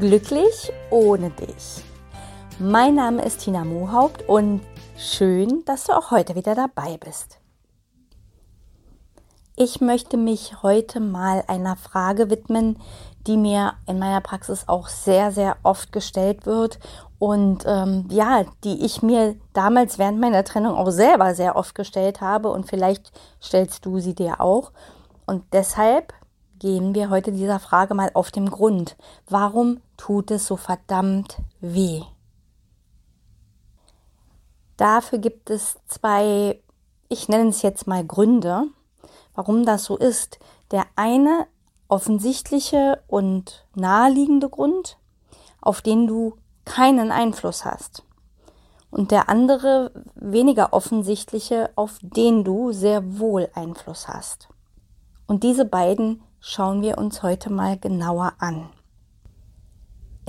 Glücklich ohne dich. Mein Name ist Tina Mohaupt und schön, dass du auch heute wieder dabei bist. Ich möchte mich heute mal einer Frage widmen, die mir in meiner Praxis auch sehr, sehr oft gestellt wird und ähm, ja, die ich mir damals während meiner Trennung auch selber sehr oft gestellt habe und vielleicht stellst du sie dir auch. Und deshalb gehen wir heute dieser Frage mal auf den Grund. Warum tut es so verdammt weh? Dafür gibt es zwei, ich nenne es jetzt mal Gründe, warum das so ist. Der eine offensichtliche und naheliegende Grund, auf den du keinen Einfluss hast. Und der andere weniger offensichtliche, auf den du sehr wohl Einfluss hast. Und diese beiden schauen wir uns heute mal genauer an.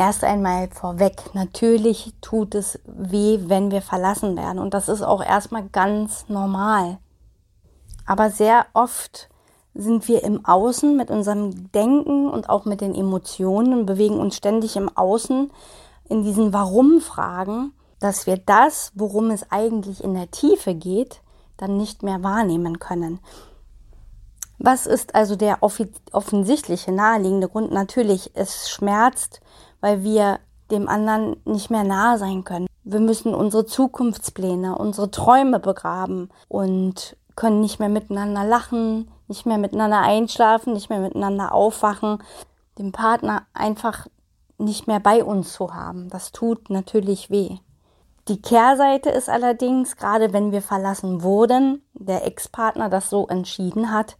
Erst einmal vorweg, natürlich tut es weh, wenn wir verlassen werden. Und das ist auch erstmal ganz normal. Aber sehr oft sind wir im Außen mit unserem Denken und auch mit den Emotionen und bewegen uns ständig im Außen in diesen Warum-Fragen, dass wir das, worum es eigentlich in der Tiefe geht, dann nicht mehr wahrnehmen können. Was ist also der offensichtliche naheliegende Grund? Natürlich, es schmerzt, weil wir dem anderen nicht mehr nahe sein können. Wir müssen unsere Zukunftspläne, unsere Träume begraben und können nicht mehr miteinander lachen, nicht mehr miteinander einschlafen, nicht mehr miteinander aufwachen, den Partner einfach nicht mehr bei uns zu haben. Das tut natürlich weh. Die Kehrseite ist allerdings, gerade wenn wir verlassen wurden, der Ex-Partner das so entschieden hat,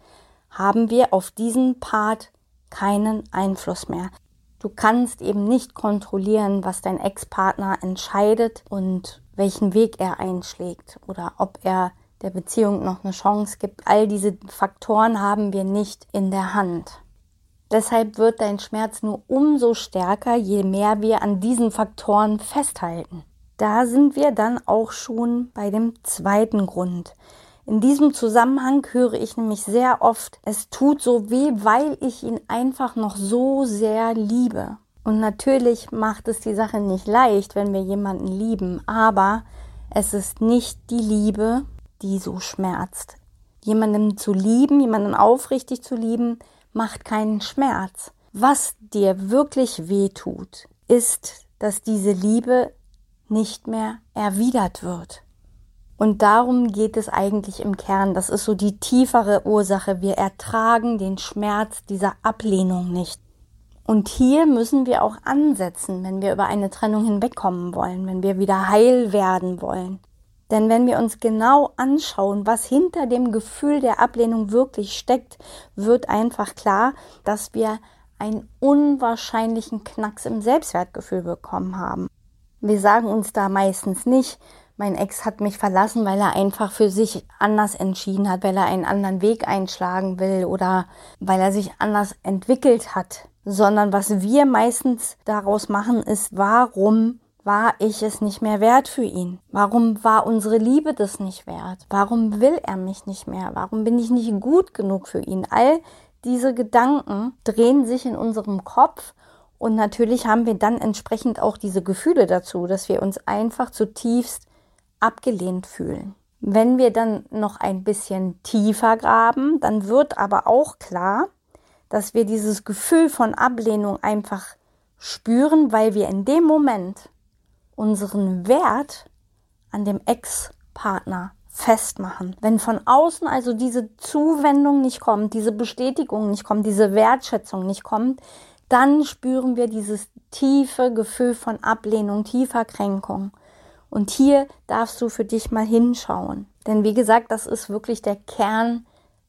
haben wir auf diesen Part keinen Einfluss mehr. Du kannst eben nicht kontrollieren, was dein Ex-Partner entscheidet und welchen Weg er einschlägt oder ob er der Beziehung noch eine Chance gibt. All diese Faktoren haben wir nicht in der Hand. Deshalb wird dein Schmerz nur umso stärker, je mehr wir an diesen Faktoren festhalten. Da sind wir dann auch schon bei dem zweiten Grund. In diesem Zusammenhang höre ich nämlich sehr oft, es tut so weh, weil ich ihn einfach noch so sehr liebe. Und natürlich macht es die Sache nicht leicht, wenn wir jemanden lieben, aber es ist nicht die Liebe, die so schmerzt. Jemanden zu lieben, jemanden aufrichtig zu lieben, macht keinen Schmerz. Was dir wirklich weh tut, ist, dass diese Liebe nicht mehr erwidert wird. Und darum geht es eigentlich im Kern. Das ist so die tiefere Ursache. Wir ertragen den Schmerz dieser Ablehnung nicht. Und hier müssen wir auch ansetzen, wenn wir über eine Trennung hinwegkommen wollen, wenn wir wieder heil werden wollen. Denn wenn wir uns genau anschauen, was hinter dem Gefühl der Ablehnung wirklich steckt, wird einfach klar, dass wir einen unwahrscheinlichen Knacks im Selbstwertgefühl bekommen haben. Wir sagen uns da meistens nicht, mein Ex hat mich verlassen, weil er einfach für sich anders entschieden hat, weil er einen anderen Weg einschlagen will oder weil er sich anders entwickelt hat. Sondern was wir meistens daraus machen, ist, warum war ich es nicht mehr wert für ihn? Warum war unsere Liebe das nicht wert? Warum will er mich nicht mehr? Warum bin ich nicht gut genug für ihn? All diese Gedanken drehen sich in unserem Kopf und natürlich haben wir dann entsprechend auch diese Gefühle dazu, dass wir uns einfach zutiefst abgelehnt fühlen. Wenn wir dann noch ein bisschen tiefer graben, dann wird aber auch klar, dass wir dieses Gefühl von Ablehnung einfach spüren, weil wir in dem Moment unseren Wert an dem Ex-Partner festmachen. Wenn von außen also diese Zuwendung nicht kommt, diese Bestätigung nicht kommt, diese Wertschätzung nicht kommt, dann spüren wir dieses tiefe Gefühl von Ablehnung, tiefer Kränkung. Und hier darfst du für dich mal hinschauen. Denn wie gesagt, das ist wirklich der Kern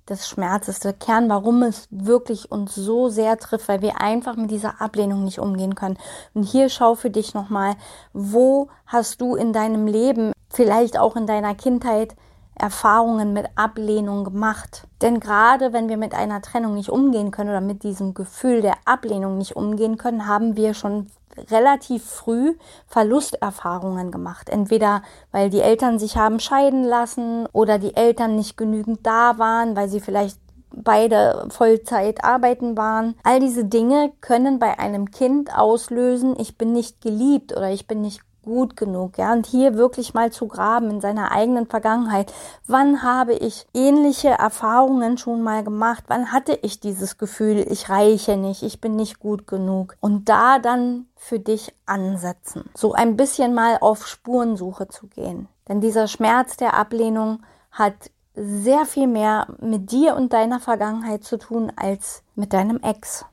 des Schmerzes, der Kern, warum es wirklich uns so sehr trifft, weil wir einfach mit dieser Ablehnung nicht umgehen können. Und hier schau für dich nochmal, wo hast du in deinem Leben, vielleicht auch in deiner Kindheit, Erfahrungen mit Ablehnung gemacht. Denn gerade wenn wir mit einer Trennung nicht umgehen können oder mit diesem Gefühl der Ablehnung nicht umgehen können, haben wir schon relativ früh Verlusterfahrungen gemacht. Entweder weil die Eltern sich haben scheiden lassen oder die Eltern nicht genügend da waren, weil sie vielleicht beide Vollzeit arbeiten waren. All diese Dinge können bei einem Kind auslösen, ich bin nicht geliebt oder ich bin nicht gut genug, ja, und hier wirklich mal zu graben in seiner eigenen Vergangenheit. Wann habe ich ähnliche Erfahrungen schon mal gemacht? Wann hatte ich dieses Gefühl, ich reiche nicht, ich bin nicht gut genug? Und da dann für dich ansetzen. So ein bisschen mal auf Spurensuche zu gehen. Denn dieser Schmerz der Ablehnung hat sehr viel mehr mit dir und deiner Vergangenheit zu tun als mit deinem Ex.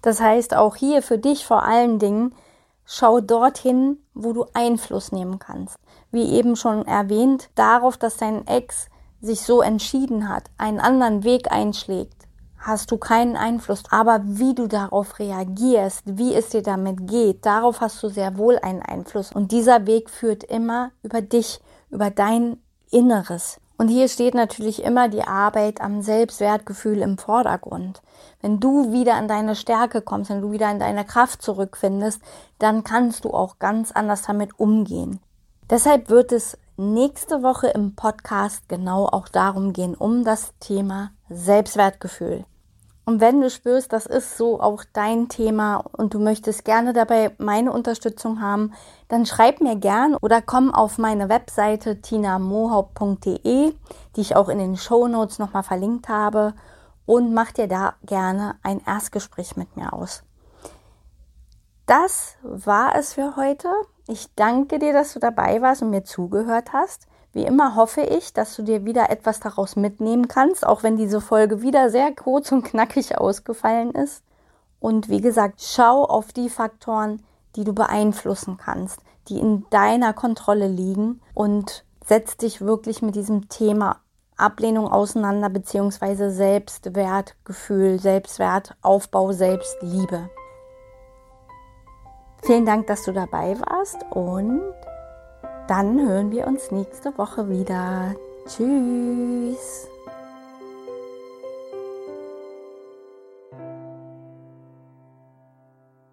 Das heißt auch hier für dich vor allen Dingen, Schau dorthin, wo du Einfluss nehmen kannst. Wie eben schon erwähnt, darauf, dass dein Ex sich so entschieden hat, einen anderen Weg einschlägt, hast du keinen Einfluss. Aber wie du darauf reagierst, wie es dir damit geht, darauf hast du sehr wohl einen Einfluss. Und dieser Weg führt immer über dich, über dein Inneres. Und hier steht natürlich immer die Arbeit am Selbstwertgefühl im Vordergrund. Wenn du wieder an deine Stärke kommst, wenn du wieder in deine Kraft zurückfindest, dann kannst du auch ganz anders damit umgehen. Deshalb wird es nächste Woche im Podcast genau auch darum gehen, um das Thema Selbstwertgefühl. Und wenn du spürst, das ist so auch dein Thema und du möchtest gerne dabei meine Unterstützung haben, dann schreib mir gern oder komm auf meine Webseite tinamohaupt.de, die ich auch in den Show Notes nochmal verlinkt habe und mach dir da gerne ein Erstgespräch mit mir aus. Das war es für heute. Ich danke dir, dass du dabei warst und mir zugehört hast. Wie immer hoffe ich, dass du dir wieder etwas daraus mitnehmen kannst, auch wenn diese Folge wieder sehr kurz und knackig ausgefallen ist. Und wie gesagt, schau auf die Faktoren, die du beeinflussen kannst, die in deiner Kontrolle liegen und setz dich wirklich mit diesem Thema Ablehnung auseinander, beziehungsweise Selbstwertgefühl, Selbstwertaufbau, Selbstliebe. Vielen Dank, dass du dabei warst und dann hören wir uns nächste Woche wieder. Tschüss.